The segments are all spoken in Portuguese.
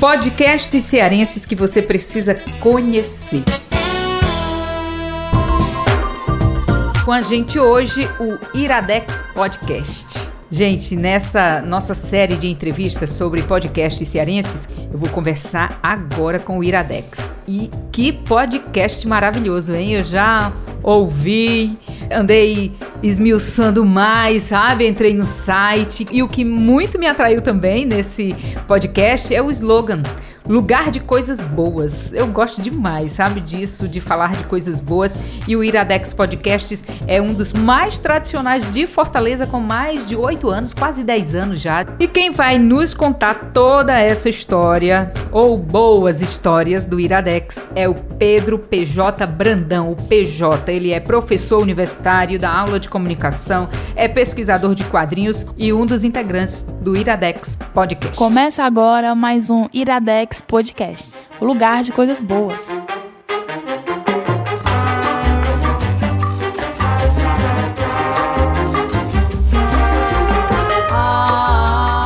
Podcasts cearenses que você precisa conhecer. Com a gente hoje o Iradex Podcast. Gente, nessa nossa série de entrevistas sobre podcasts cearenses, eu vou conversar agora com o Iradex. E que podcast maravilhoso, hein? Eu já ouvi, andei esmiuçando mais, sabe? Entrei no site. E o que muito me atraiu também nesse podcast é o slogan lugar de coisas boas. Eu gosto demais, sabe disso, de falar de coisas boas. E o Iradex Podcasts é um dos mais tradicionais de Fortaleza, com mais de oito anos, quase dez anos já. E quem vai nos contar toda essa história, ou boas histórias do Iradex, é o Pedro PJ Brandão. O PJ, ele é professor universitário da aula de comunicação, é pesquisador de quadrinhos e um dos integrantes do Iradex Podcast. Começa agora mais um Iradex Podcast, o lugar de coisas boas.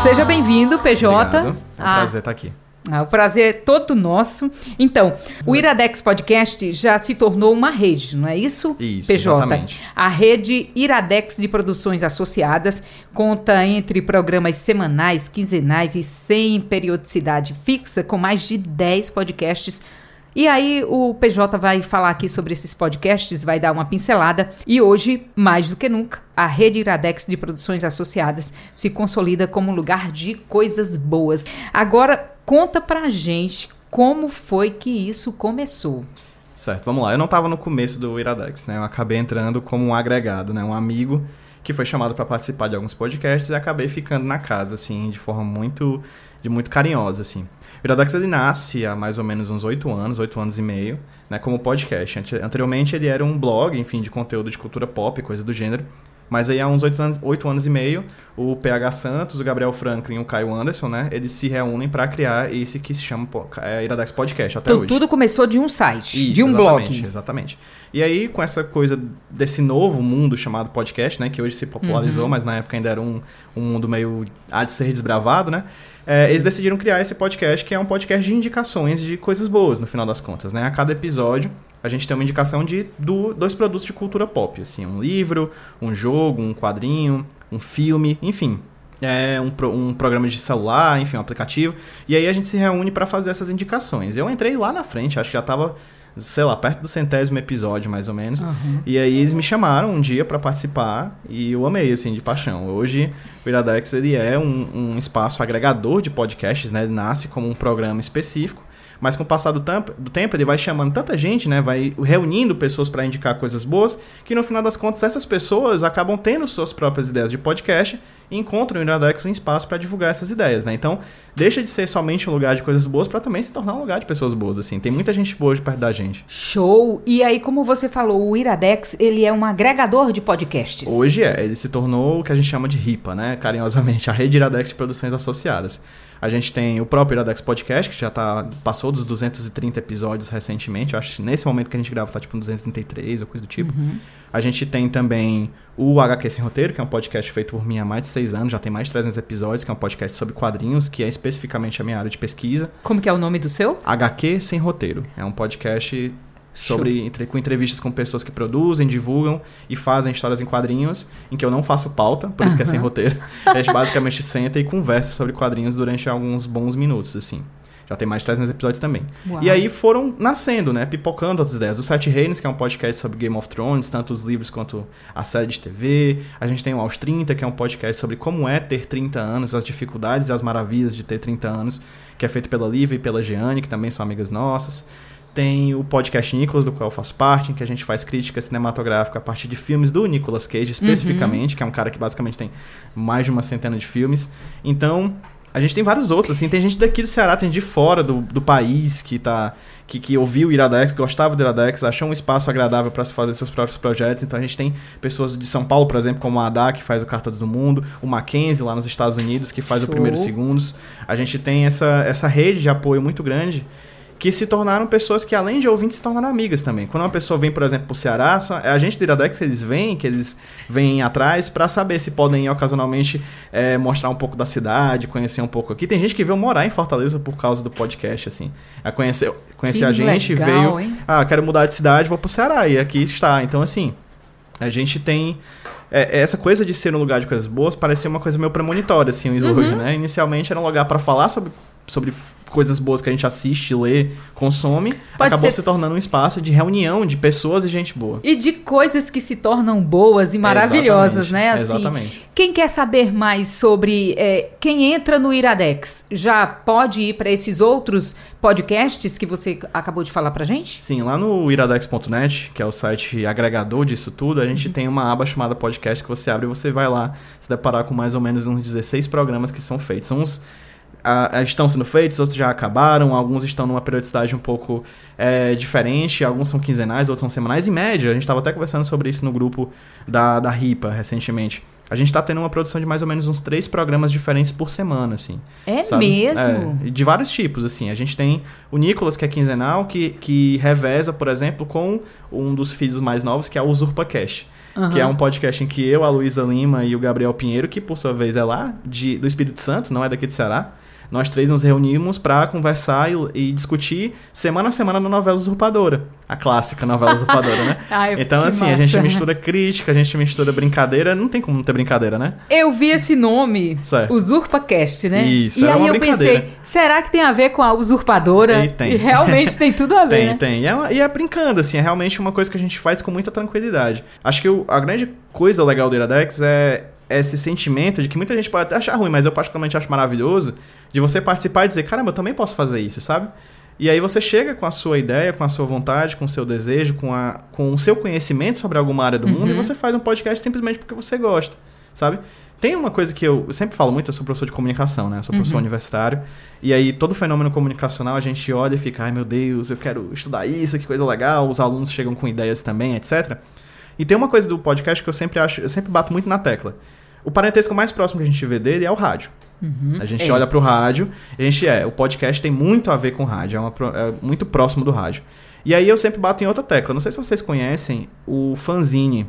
Seja bem-vindo, PJ. Obrigado. É um ah. prazer estar aqui. Ah, o prazer é todo nosso. Então, o Iradex Podcast já se tornou uma rede, não é isso? Isso, PJ. exatamente. A rede Iradex de Produções Associadas conta entre programas semanais, quinzenais e sem periodicidade fixa, com mais de 10 podcasts e aí o PJ vai falar aqui sobre esses podcasts, vai dar uma pincelada e hoje, mais do que nunca, a rede Iradex de produções associadas se consolida como um lugar de coisas boas. Agora conta pra gente como foi que isso começou. Certo, vamos lá. Eu não estava no começo do Iradex, né? Eu acabei entrando como um agregado, né? Um amigo que foi chamado para participar de alguns podcasts e acabei ficando na casa, assim, de forma muito, de muito carinhosa, assim. O Iradex ele nasce há mais ou menos uns oito anos, oito anos e meio, né, como podcast. Anteriormente ele era um blog, enfim, de conteúdo de cultura pop, coisa do gênero. Mas aí há uns oito anos, anos e meio, o PH Santos, o Gabriel Franklin e o Caio Anderson, né? Eles se reúnem para criar esse que se chama é, Iradex Podcast até então, hoje. Tudo começou de um site, Isso, de um blog. Exatamente. E aí, com essa coisa desse novo mundo chamado podcast, né? Que hoje se popularizou, uhum. mas na época ainda era um, um mundo meio há de ser desbravado, né? É, eles decidiram criar esse podcast, que é um podcast de indicações de coisas boas, no final das contas, né? A cada episódio a gente tem uma indicação de do, dois produtos de cultura pop, assim, um livro, um jogo, um quadrinho, um filme, enfim. É um, um programa de celular, enfim, um aplicativo. E aí a gente se reúne para fazer essas indicações. Eu entrei lá na frente, acho que já estava sei lá, perto do centésimo episódio, mais ou menos. Uhum. E aí eles me chamaram um dia para participar e eu amei, assim, de paixão. Hoje, o Iradex, ele é um, um espaço agregador de podcasts, né? Ele nasce como um programa específico mas com o passar do, tempo, do tempo, ele vai chamando tanta gente, né? Vai reunindo pessoas para indicar coisas boas, que no final das contas essas pessoas acabam tendo suas próprias ideias de podcast e encontram no Iradex um espaço para divulgar essas ideias, né? Então, deixa de ser somente um lugar de coisas boas para também se tornar um lugar de pessoas boas, assim. Tem muita gente boa perto da gente. Show! E aí, como você falou, o Iradex, ele é um agregador de podcasts. Hoje é. Ele se tornou o que a gente chama de RIPA, né? Carinhosamente, a Rede Iradex de Produções Associadas. A gente tem o próprio Iradex Podcast, que já tá, passou dos 230 episódios recentemente. Eu acho que nesse momento que a gente grava tá tipo 233 ou coisa do tipo. Uhum. A gente tem também o HQ Sem Roteiro, que é um podcast feito por mim há mais de seis anos, já tem mais de 300 episódios, que é um podcast sobre quadrinhos, que é especificamente a minha área de pesquisa. Como que é o nome do seu? HQ Sem Roteiro. É um podcast sobre entre, com entrevistas com pessoas que produzem, divulgam e fazem histórias em quadrinhos, em que eu não faço pauta, por isso que é sem roteiro. A gente basicamente senta e conversa sobre quadrinhos durante alguns bons minutos, assim. Já tem mais de 300 episódios também. Uau. E aí foram nascendo, né? Pipocando outras ideias. O Sete Reinos, que é um podcast sobre Game of Thrones, tanto os livros quanto a série de TV. A gente tem o Aos 30, que é um podcast sobre como é ter 30 anos, as dificuldades e as maravilhas de ter 30 anos, que é feito pela Lívia e pela Jeane, que também são amigas nossas. Tem o podcast Nicolas, do qual eu faço parte, em que a gente faz crítica cinematográfica a partir de filmes do Nicolas Cage, especificamente, uhum. que é um cara que basicamente tem mais de uma centena de filmes. Então, a gente tem vários outros, assim, tem gente daqui do Ceará, tem gente de fora do, do país que tá. Que, que ouviu o Iradex, gostava do Iradex, achou um espaço agradável para se fazer seus próprios projetos. Então a gente tem pessoas de São Paulo, por exemplo, como a Adá, que faz o Carta do Mundo, o Mackenzie lá nos Estados Unidos, que faz Show. o Primeiro Segundos. A gente tem essa, essa rede de apoio muito grande que se tornaram pessoas que, além de ouvintes, se tornaram amigas também. Quando uma pessoa vem, por exemplo, pro Ceará, só- é a gente do Iradex, eles vêm, que eles vêm atrás para saber se podem ocasionalmente é, mostrar um pouco da cidade, conhecer um pouco aqui. Tem gente que veio morar em Fortaleza por causa do podcast, assim. A conhecer, conhecer Que a gente, legal, veio. hein? Ah, quero mudar de cidade, vou pro Ceará. E aqui está. Então, assim, a gente tem. é, essa coisa de ser um lugar de coisas boas parecia uma coisa meio premonitória, assim, o Uhum. slogan, né? Inicialmente era um lugar para falar sobre, sobre coisas boas que a gente assiste, lê, consome. Pode acabou ser- se tornando um espaço de reunião de pessoas e gente boa. E de coisas que se tornam boas e maravilhosas, Exatamente, né? Assim, Exatamente. Quem quer saber mais sobre é, quem entra no Iradex, já pode ir para esses outros podcasts que você acabou de falar pra gente? Sim, lá no iradex.net, que é o site agregador disso tudo, a gente tem uma aba chamada podcast que você abre e você vai lá se deparar com mais ou menos uns 16 programas que são feitos. São uns estão sendo feitos, outros já acabaram, alguns estão numa periodicidade um pouco é, diferente, alguns são quinzenais, outros são semanais. Em média, a gente estava até conversando sobre isso no grupo da, da RIPA recentemente. A gente está tendo uma produção de mais ou menos uns três programas diferentes por semana, assim. É sabe? mesmo? É, de vários tipos, assim. A gente tem o Nicolas, que é quinzenal, que, que reveza, por exemplo, com um dos filhos mais novos, que é o Usurpa Cash. Que é um podcast em que eu, a Luísa Lima e o Gabriel Pinheiro, que por sua vez é lá, de, do Espírito Santo, não é daqui de Ceará, nós três nos reunimos para conversar e, e discutir semana a semana na novela Usurpadora. A clássica novela Usurpadora, né? Ai, então, assim, a gente massa. mistura crítica, a gente mistura brincadeira. Não tem como não ter brincadeira, né? Eu vi esse nome, Certo. UsurpaCast, né? Isso, e aí eu pensei, será que tem a ver com a usurpadora? E tem. realmente tem tudo a ver, Tem, né? tem. E é, uma- e é brincando, assim, é realmente uma coisa que a gente faz com muita tranquilidade. Acho que a grande coisa legal do Iradex é esse sentimento de que muita gente pode até achar ruim, mas eu particularmente acho maravilhoso, de você participar e dizer, caramba, eu também posso fazer isso, sabe? E aí você chega com a sua ideia, com a sua vontade, com o seu desejo, com, a, com o seu conhecimento sobre alguma área do mundo, e você faz um podcast simplesmente porque você gosta, sabe? Tem uma coisa que eu, eu sempre falo muito, eu sou professor de comunicação, né? Eu sou professor universitário. E aí, todo fenômeno comunicacional, a gente olha e fica, ai meu Deus, eu quero estudar isso, que coisa legal. Os alunos chegam com ideias também, etc. E tem uma coisa do podcast que eu sempre acho, eu sempre bato muito na tecla. O parentesco mais próximo que a gente vê dele é o rádio. A gente É. olha pro rádio, e a gente é, o podcast tem muito a ver com rádio, é, uma é muito próximo do rádio. E aí eu sempre bato em outra tecla. Não sei se vocês conhecem o fanzine.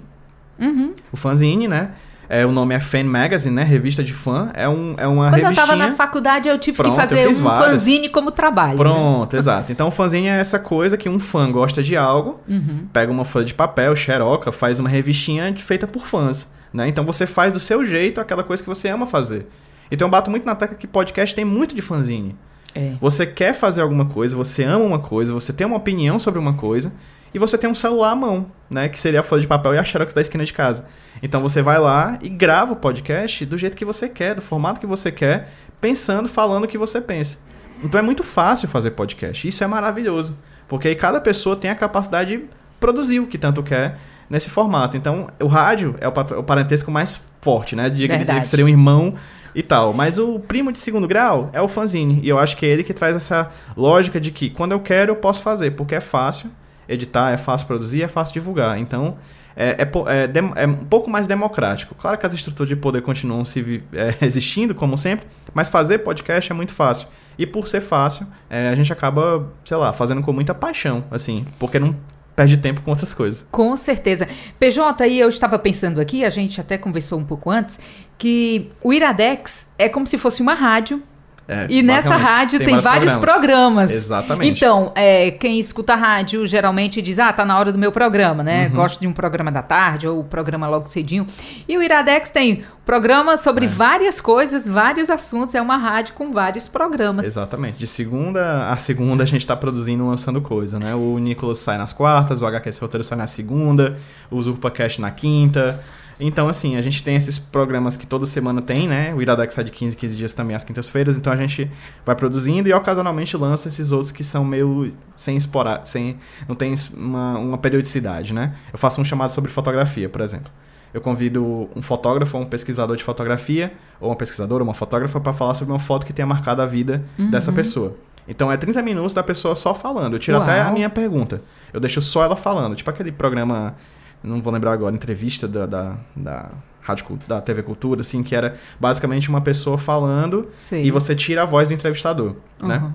Uhum. O fanzine, né? É, o nome é Fan Magazine, né? Revista de fã. É, um, é uma Quando eu revistinha... tava na faculdade, eu tive Pronto, que eu fazer um várias. fanzine como trabalho. né? Pronto, exato. Então o fanzine é essa coisa que um fã gosta de algo, Uhum. pega uma folha de papel, xeroca, faz uma revistinha feita por fãs, né? Então você faz do seu jeito aquela coisa que você ama fazer. Então eu bato muito na tecla que podcast tem muito de fanzine. É. Você quer fazer alguma coisa, você ama uma coisa, você tem uma opinião sobre uma coisa, e você tem um celular à mão, né? Que seria a folha de papel e a xerox da esquina de casa. Então você vai lá e grava o podcast do jeito que você quer, do formato que você quer, pensando, falando o que você pensa. Então é muito fácil fazer podcast. Isso é maravilhoso. Porque aí cada pessoa tem a capacidade de produzir o que tanto quer nesse formato. Então, o rádio é o, o parentesco mais forte, né? Diga, diga que seria um irmão e tal. Mas o primo de segundo grau é o fanzine. E eu acho que é ele que traz essa lógica de que quando eu quero, eu posso fazer. Porque é fácil editar, é fácil produzir, é fácil divulgar. Então, é, é é é um pouco mais democrático. Claro que as estruturas de poder continuam se é, existindo, como sempre, mas fazer podcast é muito fácil. E por ser fácil, é, a gente acaba, sei lá, fazendo com muita paixão, assim, porque não perde tempo com outras coisas. Com certeza. PJ, aí eu estava pensando aqui, a gente até conversou um pouco antes, que o Iradex é como se fosse uma rádio. É, E nessa rádio tem, vários programas. Exatamente. Então, é, quem escuta rádio geralmente diz: Ah, tá na hora do meu programa, né? Uhum. Gosto de um programa da tarde ou o programa logo cedinho. E o Iradex tem programa sobre várias coisas, vários assuntos. É uma rádio com vários programas. Exatamente. De segunda a segunda a gente tá produzindo, lançando coisa, né? O Nicolas sai nas quartas, o HQS Roteiro sai na segunda, o UsurpaCast na quinta. Então, assim, a gente tem esses programas que toda semana tem, né? O Iradex sai de 15 em 15 dias também às quintas-feiras, então a gente vai produzindo e ocasionalmente lança esses outros que são meio sem esporar, sem não tem uma, uma periodicidade, né? Eu faço um chamado sobre fotografia, por exemplo. Eu convido um fotógrafo ou um pesquisador de fotografia, ou uma pesquisadora, ou uma fotógrafa, para falar sobre uma foto que tenha marcado a vida dessa pessoa. Então é 30 minutos da pessoa só falando. Eu tiro até a Uau. minha pergunta. Eu deixo só ela falando. Tipo aquele programa, não vou lembrar agora, entrevista da, da, da, Rádio, da TV Cultura, assim, que era basicamente uma pessoa falando Sei. e você tira a voz do entrevistador, né? Uhum.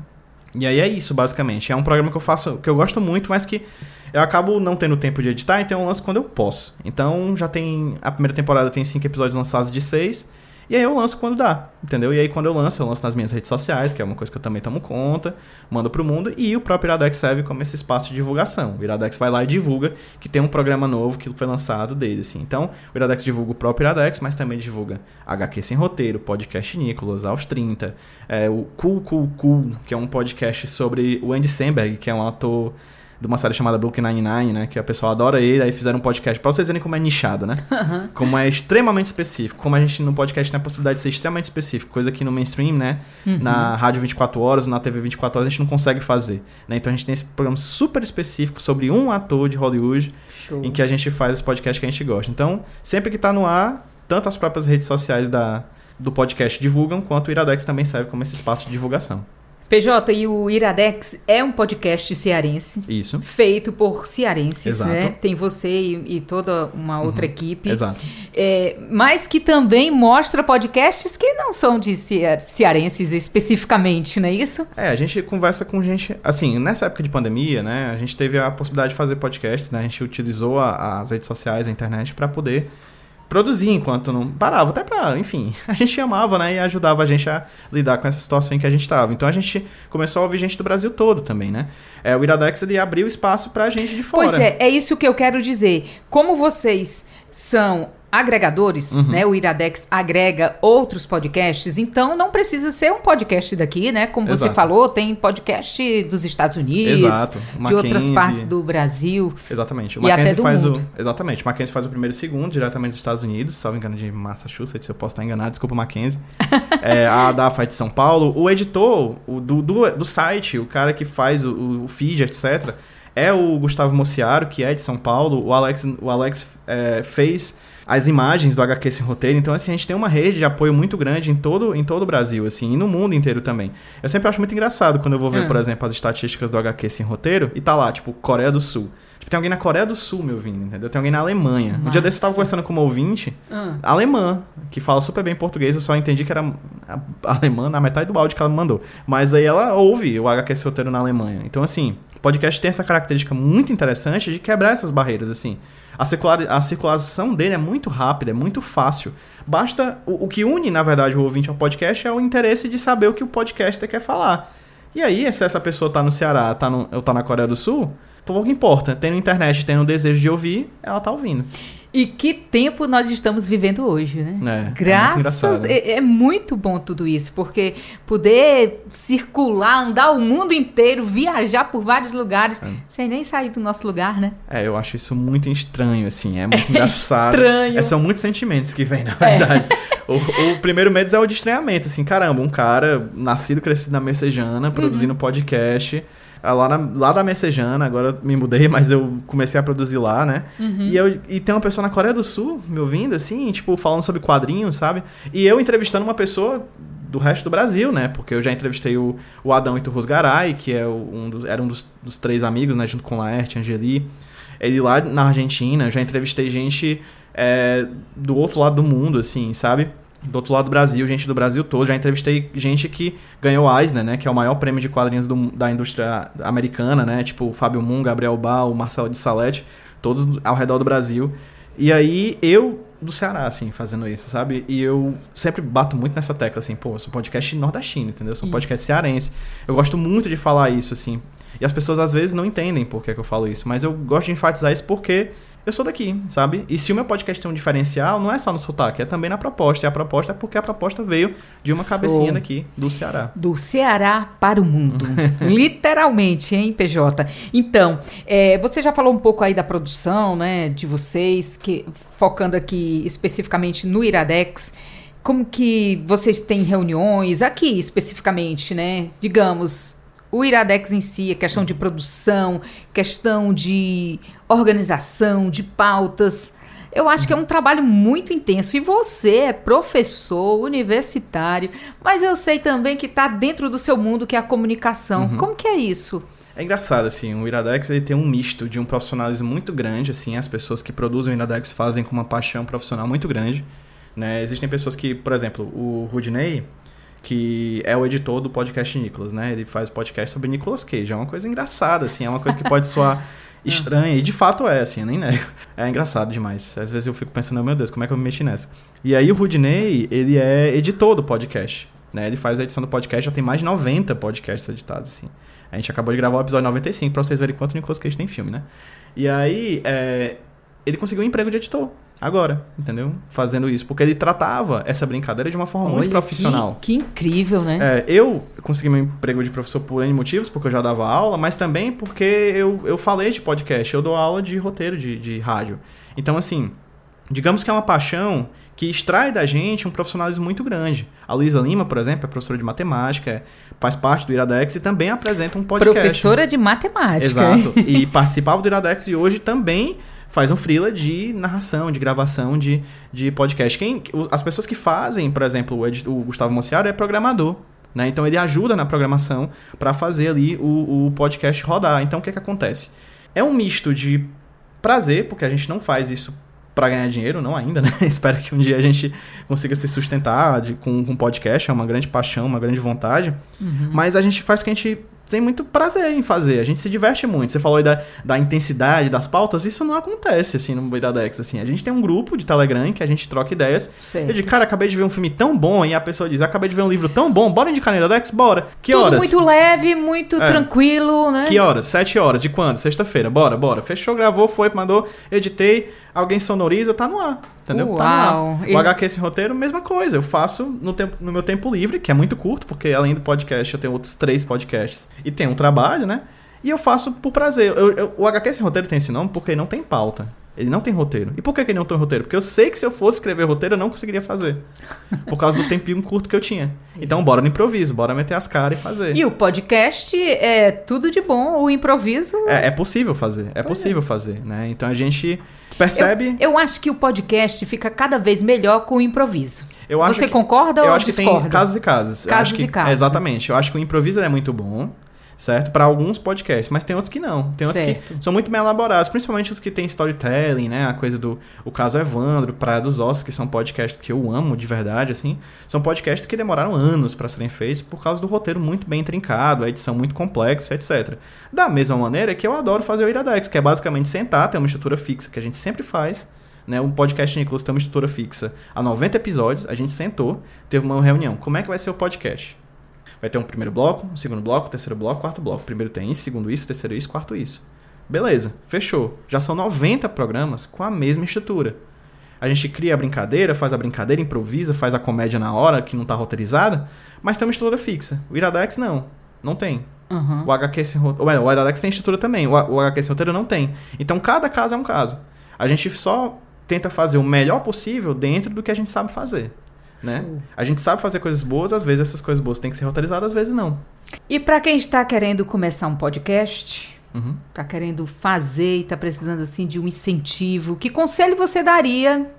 E aí é isso, basicamente. É um programa que eu faço, que eu gosto muito, mas que eu acabo não tendo tempo de editar, então eu lanço quando eu posso. Então já tem. A primeira temporada tem cinco episódios lançados de seis. E aí eu lanço quando dá, entendeu? E aí quando eu lanço, eu lanço nas minhas redes sociais, que é uma coisa que eu também tomo conta, mando pro mundo, e o próprio Iradex serve como esse espaço de divulgação. O Iradex vai lá e divulga que tem um programa novo que foi lançado dele, assim. Então, o Iradex divulga o próprio Iradex, mas também divulga HQ Sem Roteiro, Podcast Nicolas, aos 30, é, o Cool Cool Cool, que é um podcast sobre o Andy Samberg, que é um ator de uma série chamada Brooklyn Nine-Nine, né? Que a pessoa adora ele, aí fizeram um podcast pra vocês verem como é nichado, né? Uhum. Como é extremamente específico. Como a gente no podcast tem a possibilidade de ser extremamente específico, coisa que no mainstream, né? Uhum. Na rádio 24 horas, na TV 24 horas, a gente não consegue fazer. Né? Então a gente tem esse programa super específico sobre um ator de Hollywood, Show. em que a gente faz esse podcast que a gente gosta. Então, sempre que tá no ar, tanto as próprias redes sociais da, do podcast divulgam, quanto o Iradex também serve como esse espaço de divulgação. PJ, e o Iradex é um podcast cearense. Isso. Feito por cearenses, Exato. né? Tem você e, e toda uma outra uhum. equipe. Exato. É, mas que também mostra podcasts que não são de cearenses especificamente, não é isso? É, a gente conversa com gente. Assim, nessa época de pandemia, né? A gente teve a possibilidade de fazer podcasts, né? A gente utilizou a, as redes sociais, a internet, para poder produzir enquanto não parava, até pra, enfim, a gente amava, né, e ajudava a gente a lidar com essa situação em que a gente estava. Então a gente começou a ouvir gente do Brasil todo também, né? É, o Iradex ele abriu espaço pra gente de fora. Pois é, é isso que eu quero dizer. Como vocês são agregadores, uhum. né? O Iradex agrega outros podcasts, então não precisa ser um podcast daqui, né? Como Exato. você falou, tem podcast dos Estados Unidos, Exato. de outras partes do Brasil. Exatamente. O e do faz mundo. o exatamente. O Mackenzie faz o primeiro e segundo diretamente dos Estados Unidos, salvo engano de Massachusetts, se eu posso estar enganado, desculpa Mackenzie. é, a da faz de São Paulo, o editor o, do, do, do site, o cara que faz o, o feed, etc. É o Gustavo Mociaro, que é de São Paulo. O Alex, o Alex é, fez as imagens do HQ Sem Roteiro. Então, assim, a gente tem uma rede de apoio muito grande em todo, em todo o Brasil, assim, e no mundo inteiro também. Eu sempre acho muito engraçado quando eu vou ver, é. por exemplo, as estatísticas do HQ Sem Roteiro e tá lá, tipo, Coreia do Sul. Tipo, tem alguém na Coreia do Sul me ouvindo, entendeu? Tem alguém na Alemanha. Nossa. Um dia desse eu tava conversando com uma ouvinte ah. alemã, que fala super bem português, eu só entendi que era alemã na metade do áudio que ela me mandou. Mas aí ela ouve o HQ Sem Roteiro na Alemanha. Então, assim, o podcast tem essa característica muito interessante de quebrar essas barreiras, assim. A, circular, a circulação dele é muito rápida, é muito fácil. Basta. O, o que une, na verdade, o ouvinte ao podcast é o interesse de saber o que o podcaster quer falar. E aí, se essa pessoa tá no Ceará tá no, ou tá na Coreia do Sul, pouco importa. Tendo internet, tendo desejo de ouvir, ela tá ouvindo. E que tempo nós estamos vivendo hoje, né? É, Graças. É muito, é, é muito, bom tudo isso, porque poder circular, andar o mundo inteiro, viajar por vários lugares, é. sem nem sair do nosso lugar, né? É, eu acho isso muito estranho, assim. É muito é engraçado. Estranho. É, são muitos sentimentos que vêm, na verdade. O, o, primeiro medo é o de estranhamento, assim, caramba, um cara nascido, crescido na Messejana, produzindo uhum. podcast lá, na, lá da Messejana, agora me mudei, mas eu comecei a produzir lá, né? Uhum. E, eu, e tem uma pessoa na Coreia do Sul me ouvindo, assim, tipo, falando sobre quadrinhos, sabe? E eu entrevistando uma pessoa do resto do Brasil, né? Porque eu já entrevistei o, o Adão Iturrus Garay, que é um dos, era um dos, dos, três amigos, né? Junto com Laerte, Angeli. Ele lá na Argentina, eu já entrevistei gente é, do outro lado do mundo, assim, sabe? Do outro lado do Brasil, gente do Brasil todo. Já entrevistei gente que ganhou Eisner, né? Que é o maior prêmio de quadrinhos do, da indústria americana, né? Tipo o Fábio Moon, Gabriel Bal, Marcelo de Salete, todos ao redor do Brasil. E aí eu do Ceará, assim, fazendo isso, sabe? E eu sempre bato muito nessa tecla, assim, pô, eu sou um podcast nordestino, entendeu? Eu sou um podcast cearense. Eu gosto muito de falar isso, assim. E as pessoas às vezes não entendem por que, que eu falo isso, mas eu gosto de enfatizar isso porque eu sou daqui, sabe? E se o meu podcast tem um diferencial, não é só no sotaque, é também na proposta. E a proposta é porque a proposta veio de uma cabecinha daqui, do Ceará. Do Ceará para o mundo. Literalmente, hein, PJ? Então, é, você já falou um pouco aí da produção, né, de vocês, que focando aqui especificamente no Iradex. Como que vocês têm reuniões aqui especificamente, né? Digamos, o Iradex em si, a questão de produção, questão de organização, de pautas. Eu acho que é um trabalho muito intenso. E você é professor universitário, mas eu sei também que está dentro do seu mundo, que é a comunicação. Uhum. Como que é isso? É engraçado, assim, o Iradex ele tem um misto de um profissionalismo muito grande, assim, as pessoas que produzem o Iradex fazem com uma paixão profissional muito grande, né? Existem pessoas que, por exemplo, o Rudney, que é o editor do podcast Nicolas, né? Ele faz podcast sobre Nicolas Cage. É uma coisa engraçada, assim, é uma coisa que pode soar estranha, e de fato é, assim, eu nem nego. É engraçado demais. Às vezes eu fico pensando, meu Deus, como é que eu me meti nessa? E aí o Rudney, ele é editor do podcast, né? Ele faz a edição do podcast, já tem mais de 90 podcasts editados, assim. A gente acabou de gravar o episódio 95 pra vocês verem quanto Nicolas Cage tem filme, né? E aí, é, ele conseguiu um emprego de editor. Agora, entendeu? Fazendo isso. Porque ele tratava essa brincadeira de uma forma Olha, muito profissional. Que, que incrível, né? É, eu consegui meu emprego de professor por N motivos, porque eu já dava aula, mas também porque eu, eu falei de podcast, eu dou aula de roteiro de, de rádio. Então, assim, digamos que é uma paixão que extrai da gente um profissionalismo muito grande. A Luísa Lima, por exemplo, é professora de matemática, é, faz parte do Iradex e também apresenta um podcast. Professora de matemática. Exato. E participava do Iradex e hoje também faz um freela de narração, de gravação de, de podcast. Quem, as pessoas que fazem, por exemplo, o, o Gustavo Mociaro é programador. Né? Então ele ajuda na programação para fazer ali o, o podcast rodar. Então o que, que acontece? É um misto de prazer, porque a gente não faz isso para ganhar dinheiro, não ainda, né? Espero que um dia a gente consiga se sustentar de, com, com podcast, é uma grande paixão, uma grande vontade. Uhum. Mas a gente faz o que a gente tem muito prazer em fazer. A gente se diverte muito. Você falou aí da, da intensidade das pautas, isso não acontece assim no Iradex. Assim. A gente tem um grupo de Telegram que a gente troca ideias. Certo. Eu digo, cara, acabei de ver um filme tão bom, e a pessoa diz, acabei de ver um livro tão bom, bora indicar no Iradex? Bora. Que Tudo horas? muito leve, muito é. tranquilo, né? Que horas? Sete horas. De quando? Sexta-feira. Bora, bora. Fechou, gravou, foi, mandou, editei alguém sonoriza, tá no ar. Entendeu? Uau. Tá no ar. O HQ esse roteiro, mesma coisa. Eu faço no, tempo, no meu tempo livre, que é muito curto, porque além do podcast eu tenho outros três podcasts e tem um trabalho, né? E eu faço por prazer. Eu, eu, o HQ esse roteiro tem esse nome porque não tem pauta. Ele não tem roteiro. E por que, que ele não tem roteiro? Porque eu sei que se eu fosse escrever roteiro, eu não conseguiria fazer. Por causa do tempinho curto que eu tinha. Então, bora no improviso, bora meter as caras e fazer. E o podcast é tudo de bom, o improviso. É, é possível fazer. É pois possível é. fazer, né? Então a gente percebe. Eu, eu, acho que o podcast fica cada vez melhor com o improviso. Eu acho Você que, concorda eu ou acho discorda? que tem casos e casos. Casos que, e casos. Exatamente. Eu acho que o improviso é muito bom certo? Para alguns podcasts, mas tem outros que não. Tem outros certo. que são muito bem elaborados, principalmente os que tem storytelling, né? A coisa do o caso Evandro, Praia dos Ossos, que são podcasts que eu amo de verdade, assim. São podcasts que demoraram anos para serem feitos por causa do roteiro muito bem trincado, a edição muito complexa, etc. Da mesma maneira que eu adoro fazer o Iradex, que é basicamente sentar, ter uma estrutura fixa que a gente sempre faz. Né, o podcast Nicolas tem uma estrutura fixa há 90 episódios, a gente sentou, teve uma reunião. Como é que vai ser o podcast? Vai ter um primeiro bloco, um segundo bloco, terceiro bloco, quarto bloco. Primeiro tem isso, segundo isso, terceiro isso, quarto isso. Beleza, fechou. Já são 90 programas com a mesma estrutura. A gente cria a brincadeira, faz a brincadeira, improvisa, faz a comédia na hora, que não está roteirizada, mas tem uma estrutura fixa. O Iradex não, não tem. Uhum. O HQ sem roteiro. O Iradex tem estrutura também, o, o HQ sem roteiro não tem. Então cada caso é um caso. A gente só tenta fazer o melhor possível dentro do que a gente sabe fazer né? A gente sabe fazer coisas boas, às vezes essas coisas boas têm que ser roteirizadas, às vezes não. E para quem está querendo começar um podcast, uhum. está querendo fazer e está precisando assim de um incentivo, que conselho você daria?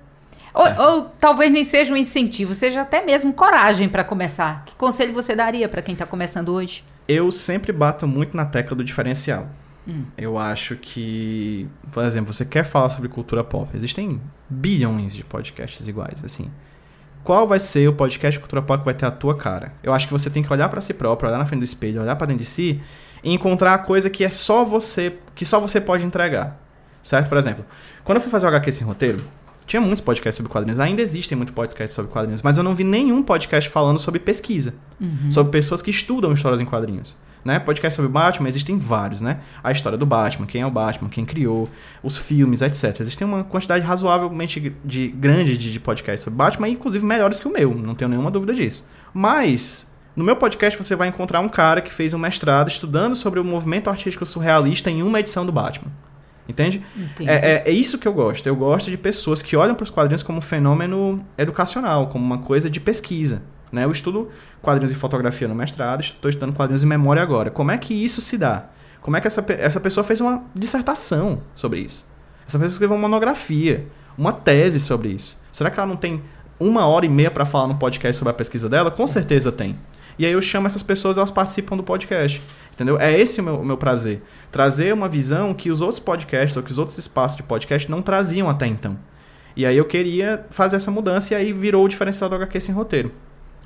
Ou, ou, talvez nem seja um incentivo, seja até mesmo coragem para começar. Que conselho você daria para quem está começando hoje? Eu sempre bato muito na tecla do diferencial. Hum. Eu acho que, por exemplo, você quer falar sobre cultura pop. Existem bilhões de podcasts iguais, assim qual vai ser o podcast Cultura Pop que vai ter a tua cara. Eu acho que você tem que olhar para si próprio, olhar na frente do espelho, olhar para dentro de si e encontrar a coisa que é só você, que só você pode entregar. Certo? Por exemplo, quando eu fui fazer o HQ sem roteiro, tinha muitos podcasts sobre quadrinhos, ainda existem muitos podcasts sobre quadrinhos, mas eu não vi nenhum podcast falando sobre pesquisa, uhum. sobre pessoas que estudam histórias em quadrinhos né? Podcast sobre Batman, existem vários, né? A história do Batman, quem é o Batman, quem criou, os filmes, etc. Existem uma quantidade razoavelmente de, grande de, de podcasts sobre Batman, inclusive melhores que o meu, não tenho nenhuma dúvida disso. Mas, no meu podcast você vai encontrar um cara que fez um mestrado estudando sobre o movimento artístico surrealista em uma edição do Batman. Entende? É, é, é, isso que eu gosto. Eu gosto de pessoas que olham para os quadrinhos como um fenômeno educacional, como uma coisa de pesquisa. Né? Eu estudo quadrinhos e fotografia no mestrado, estou estudando quadrinhos e memória agora. Como é que isso se dá? Como é que essa, essa pessoa fez uma dissertação sobre isso? Essa pessoa escreveu uma monografia, uma tese sobre isso. Será que ela não tem uma hora e meia para falar no podcast sobre a pesquisa dela? Com certeza tem. E aí eu chamo essas pessoas, elas participam do podcast. Entendeu? É esse o meu, o meu prazer. Trazer uma visão que os outros podcasts ou que os outros espaços de podcast não traziam até então. E aí eu queria fazer essa mudança e aí virou o diferencial do HQ sem roteiro.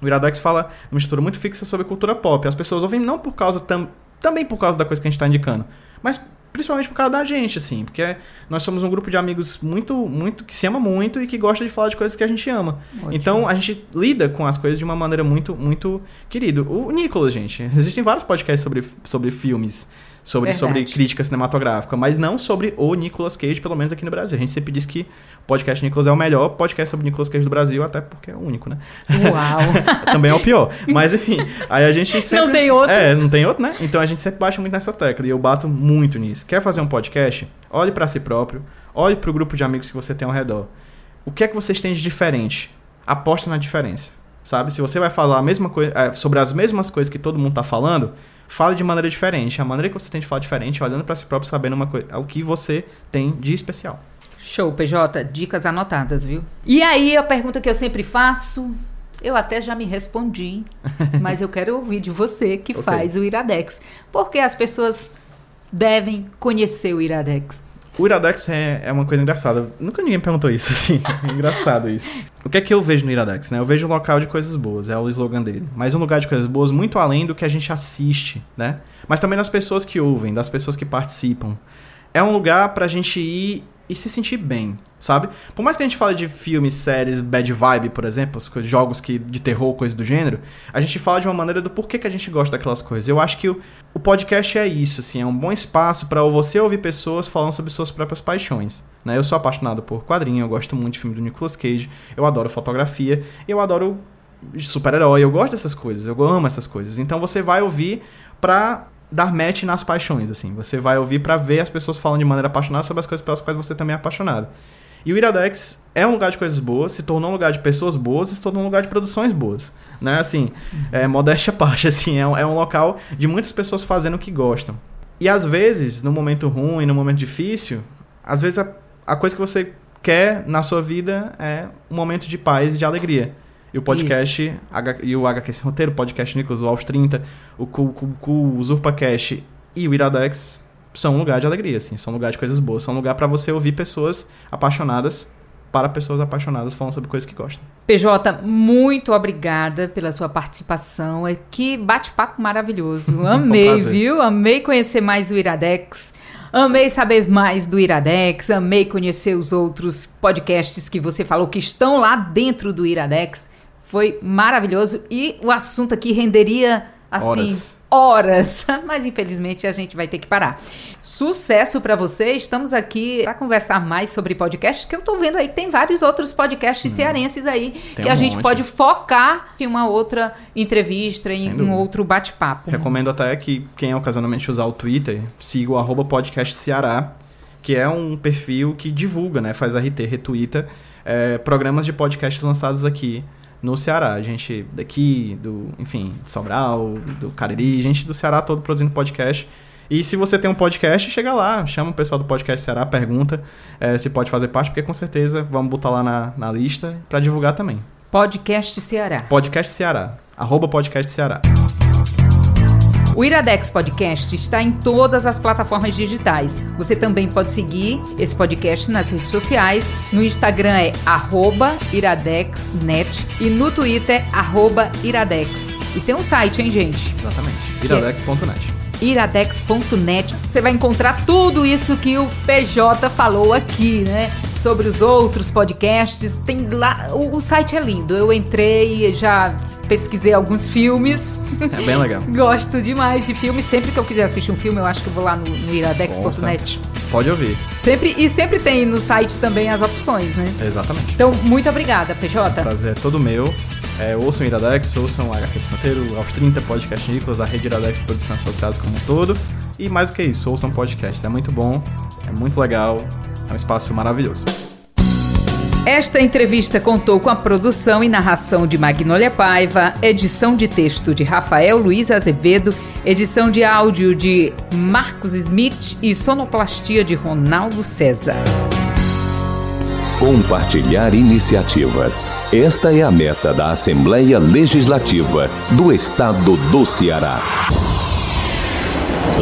O Iradex fala uma estrutura muito fixa sobre cultura pop. As pessoas ouvem não por causa tam, também por causa da coisa que a gente está indicando, mas principalmente por causa da gente, assim, porque nós somos um grupo de amigos muito, muito que se ama muito e que gosta de falar de coisas que a gente ama. Ótimo. Então a gente lida com as coisas de uma maneira muito, muito querida. O Nicolas, gente, existem vários podcasts sobre, sobre filmes sobre, sobre crítica cinematográfica, mas não sobre o Nicolas Cage, pelo menos aqui no Brasil. A gente sempre diz que o podcast Nicolas é o melhor podcast sobre Nicolas Cage do Brasil, até porque é o único, né? Uau! Também é o pior. Mas enfim, aí a gente sempre. Não tem outro. É, não tem outro, né? Então a gente sempre bate muito nessa tecla e eu bato muito nisso. Quer fazer um podcast? Olhe para si próprio, olhe para o grupo de amigos que você tem ao redor. O que é que vocês têm de diferente? Aposta na diferença. Sabe? Se você vai falar a mesma coisa, é, sobre as mesmas coisas que todo mundo está falando, fale de maneira diferente. A maneira que você tem de falar diferente, olhando para si próprio, sabendo uma coisa, o que você tem de especial. Show, PJ. Dicas anotadas, viu? E aí, a pergunta que eu sempre faço, eu até já me respondi, mas eu quero ouvir de você que okay. faz o Iradex. Porque as pessoas devem conhecer o Iradex. O Iradex é, é uma coisa engraçada. Nunca ninguém perguntou isso, assim. É engraçado isso. O que é que eu vejo no Iradex, né? Eu vejo um local de coisas boas, é o slogan dele. Mas um lugar de coisas boas muito além do que a gente assiste, né? Mas também das pessoas que ouvem, das pessoas que participam. É um lugar pra gente ir e se sentir bem, sabe? Por mais que a gente fale de filmes, séries, bad vibe, por exemplo, jogos que, de terror, coisas do gênero, a gente fala de uma maneira do porquê que a gente gosta daquelas coisas. Eu acho que o, o podcast é isso, assim, é um bom espaço para você ouvir pessoas falando sobre suas próprias paixões. Né? Eu sou apaixonado por quadrinho, eu gosto muito de filme do Nicolas Cage, eu adoro fotografia, eu adoro super-herói, eu gosto dessas coisas, eu amo essas coisas. Então você vai ouvir pra dar match nas paixões, assim. Você vai ouvir para ver as pessoas falando de maneira apaixonada sobre as coisas pelas quais você também é apaixonado. E o Iradex é um lugar de coisas boas, se tornou um lugar de pessoas boas se tornou um lugar de produções boas. Né? Assim, é, modéstia parte, assim, é um, é um local de muitas pessoas fazendo o que gostam. E às vezes, no momento ruim, no momento difícil, às vezes a, a coisa que você quer na sua vida é um momento de paz e de alegria. E o podcast, H, e o HQ Sem Roteiro, o podcast Nicolas, o Aos 30, o, o, o UsurpaCast e o Iradex são um lugar de alegria, assim, são um lugar de coisas boas, são um lugar para você ouvir pessoas apaixonadas para pessoas apaixonadas falando sobre coisas que gostam. PJ, muito obrigada pela sua participação. É que bate-papo maravilhoso. Amei, um viu? Amei conhecer mais o Iradex. Amei saber mais do Iradex, amei conhecer os outros podcasts que você falou que estão lá dentro do Iradex. Foi maravilhoso e o assunto aqui renderia assim horas. horas, mas infelizmente a gente vai ter que parar. Sucesso para você. Estamos aqui para conversar mais sobre podcasts, que eu tô vendo aí tem vários outros podcasts hum, cearenses aí que um a gente monte. pode focar em uma outra entrevista, em um outro bate-papo. Recomendo até que quem ocasionalmente usar o Twitter, siga o arroba podcast Ceará, que é um perfil que divulga, né, faz RT, retuita é, programas de podcasts lançados aqui no Ceará. A gente daqui, do, enfim, de Sobral, do Cariri, gente do Ceará todo produzindo podcast. E se você tem um podcast, chega lá, chama o pessoal do Podcast Ceará, pergunta é, se pode fazer parte, porque com certeza vamos botar lá na, na lista para divulgar também. Podcast Ceará. Podcast Ceará. Arroba Podcast Ceará. O Iradex Podcast está em todas as plataformas digitais. Você também pode seguir esse podcast nas redes sociais. No Instagram é iradexnet e no Twitter é iradex. E tem um site, hein, gente? Exatamente. iradex.net iradex.net. Você vai encontrar tudo isso que o PJ falou aqui, né? Sobre os outros podcasts. Tem lá. O, o site é lindo. Eu entrei e já pesquisei alguns filmes. É bem legal. Gosto demais de filmes. Sempre que eu quiser assistir um filme, eu acho que eu vou lá no, no iradex.net. Pode ouvir. Sempre, e sempre tem no site também as opções, né? Exatamente. Então, muito obrigada, PJ. Prazer é todo meu. É, ouçam Iradex, ouçam o HQ Roteiro, aos 30 Podcast Nicolas, a rede Iradex de Produções Associadas como um todo. E mais do que isso, ouçam podcast. É muito bom, é muito legal, é um espaço maravilhoso. Esta entrevista contou com a produção e narração de Magnólia Paiva, edição de texto de Rafael Luiz Azevedo, edição de áudio de Marcos Smith e sonoplastia de Ronaldo César. Compartilhar iniciativas. Esta é a meta da Assembleia Legislativa do Estado do Ceará.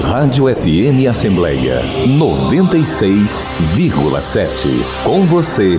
Rádio FM Assembleia 96,7. Com você